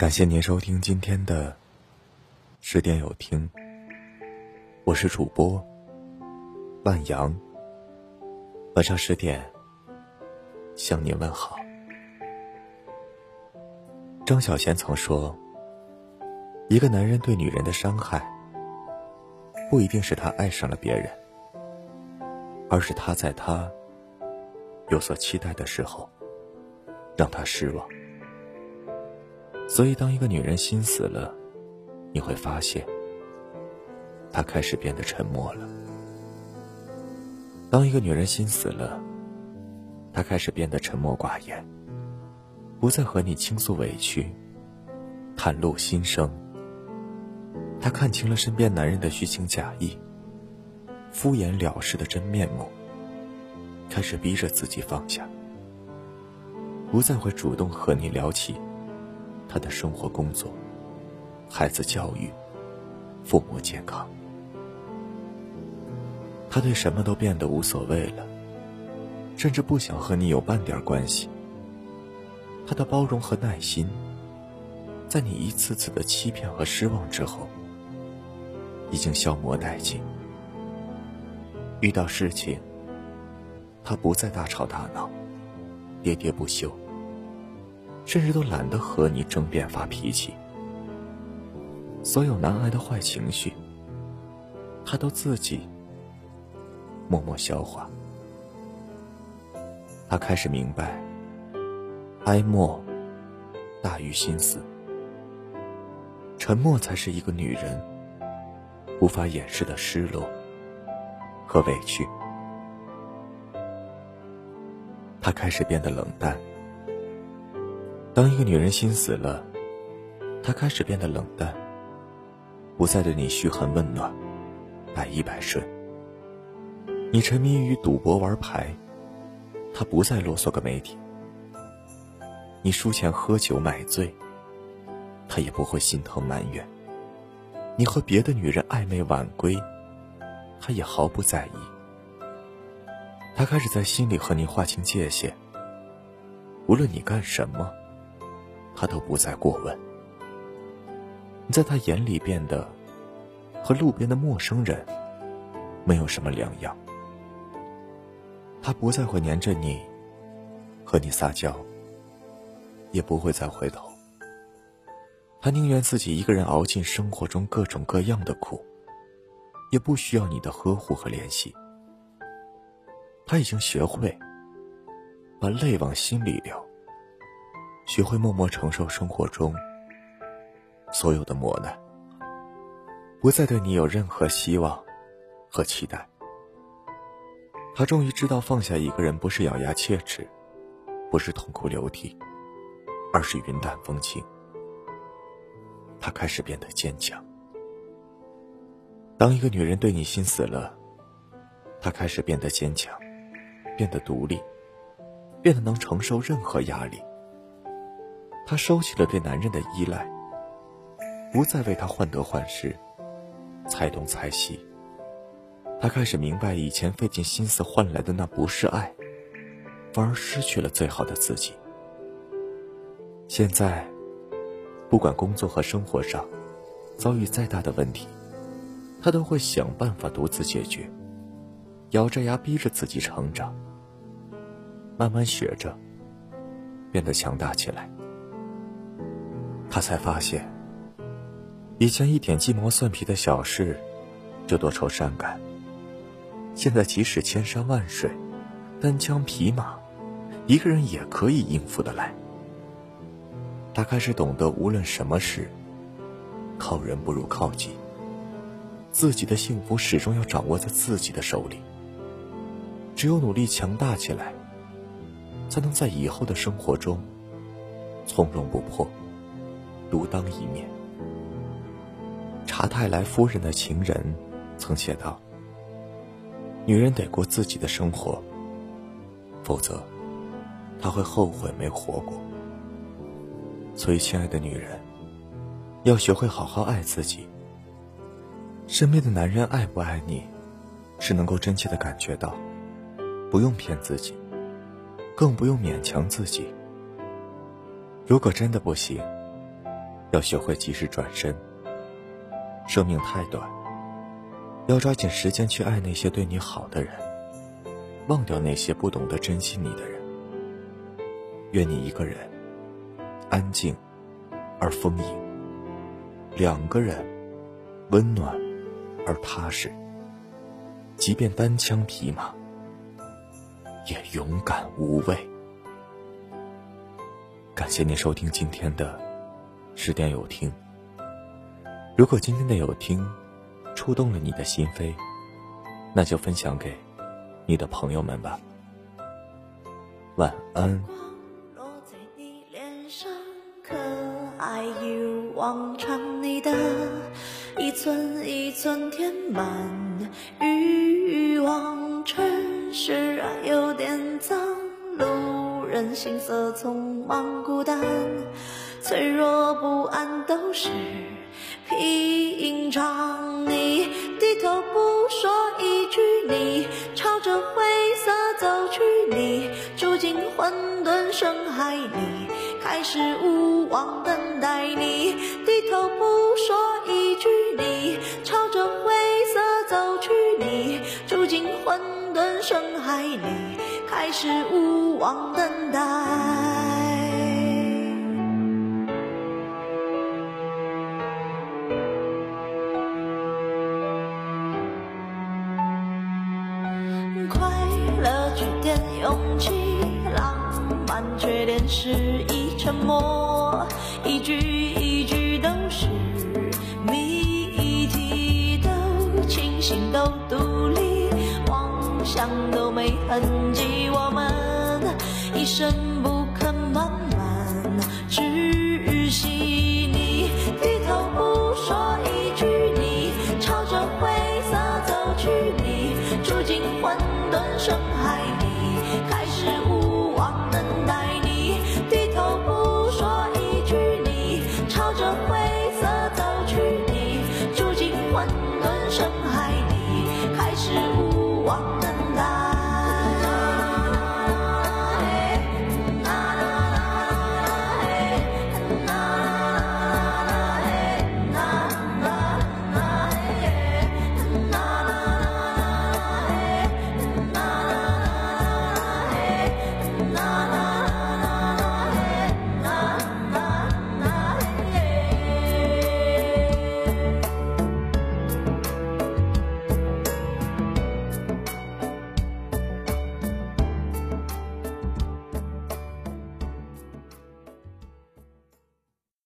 感谢您收听今天的十点有听，我是主播万阳。晚上十点向您问好。张小娴曾说：“一个男人对女人的伤害，不一定是他爱上了别人，而是他在他有所期待的时候，让他失望。”所以，当一个女人心死了，你会发现，她开始变得沉默了。当一个女人心死了，她开始变得沉默寡言。不再和你倾诉委屈，袒露心声。他看清了身边男人的虚情假意，敷衍了事的真面目，开始逼着自己放下，不再会主动和你聊起他的生活、工作、孩子教育、父母健康。他对什么都变得无所谓了，甚至不想和你有半点关系。他的包容和耐心，在你一次次的欺骗和失望之后，已经消磨殆尽。遇到事情，他不再大吵大闹、喋喋不休，甚至都懒得和你争辩发脾气。所有难挨的坏情绪，他都自己默默消化。他开始明白。哀莫大于心死，沉默才是一个女人无法掩饰的失落和委屈。他开始变得冷淡。当一个女人心死了，她开始变得冷淡，不再对你嘘寒问暖、百依百顺。你沉迷于赌博玩牌，她不再啰嗦个没底。你输钱喝酒买醉，他也不会心疼埋怨；你和别的女人暧昧晚归，他也毫不在意。他开始在心里和你划清界限，无论你干什么，他都不再过问。在他眼里变得和路边的陌生人没有什么两样。他不再会黏着你，和你撒娇。也不会再回头。他宁愿自己一个人熬尽生活中各种各样的苦，也不需要你的呵护和怜惜。他已经学会把泪往心里流，学会默默承受生活中所有的磨难，不再对你有任何希望和期待。他终于知道，放下一个人不是咬牙切齿，不是痛哭流涕。而是云淡风轻，他开始变得坚强。当一个女人对你心死了，她开始变得坚强，变得独立，变得能承受任何压力。她收起了对男人的依赖，不再为他患得患失、猜东猜西。她开始明白，以前费尽心思换来的那不是爱，反而失去了最好的自己。现在，不管工作和生活上遭遇再大的问题，他都会想办法独自解决，咬着牙逼着自己成长，慢慢学着变得强大起来。他才发现，以前一点鸡毛蒜皮的小事就多愁善感，现在即使千山万水、单枪匹马，一个人也可以应付得来。他开始懂得，无论什么事，靠人不如靠己。自己的幸福始终要掌握在自己的手里。只有努力强大起来，才能在以后的生活中从容不迫，独当一面。查泰莱夫人的情人曾写道：“女人得过自己的生活，否则她会后悔没活过。”所以，亲爱的女人，要学会好好爱自己。身边的男人爱不爱你，是能够真切的感觉到，不用骗自己，更不用勉强自己。如果真的不行，要学会及时转身。生命太短，要抓紧时间去爱那些对你好的人，忘掉那些不懂得珍惜你的人。愿你一个人安静而丰盈，两个人温暖而踏实。即便单枪匹马，也勇敢无畏。感谢您收听今天的十点有听。如果今天的有听触动了你的心扉，那就分享给你的朋友们吧。晚安。往常你的一寸一寸填满欲望，城市啊有点脏，路人行色匆忙孤单，脆弱不安都是平常。你低头不说一句，你朝着灰色走去，你住进混沌深海里。开始无望等待你，低头不说一句，你朝着灰色走去，你住进混沌深海里，开始无望等待。沉默，一句一句都是谜题，都清醒，都独立，妄想都没痕迹，我们一生不。着灰色走去你住进混沌深海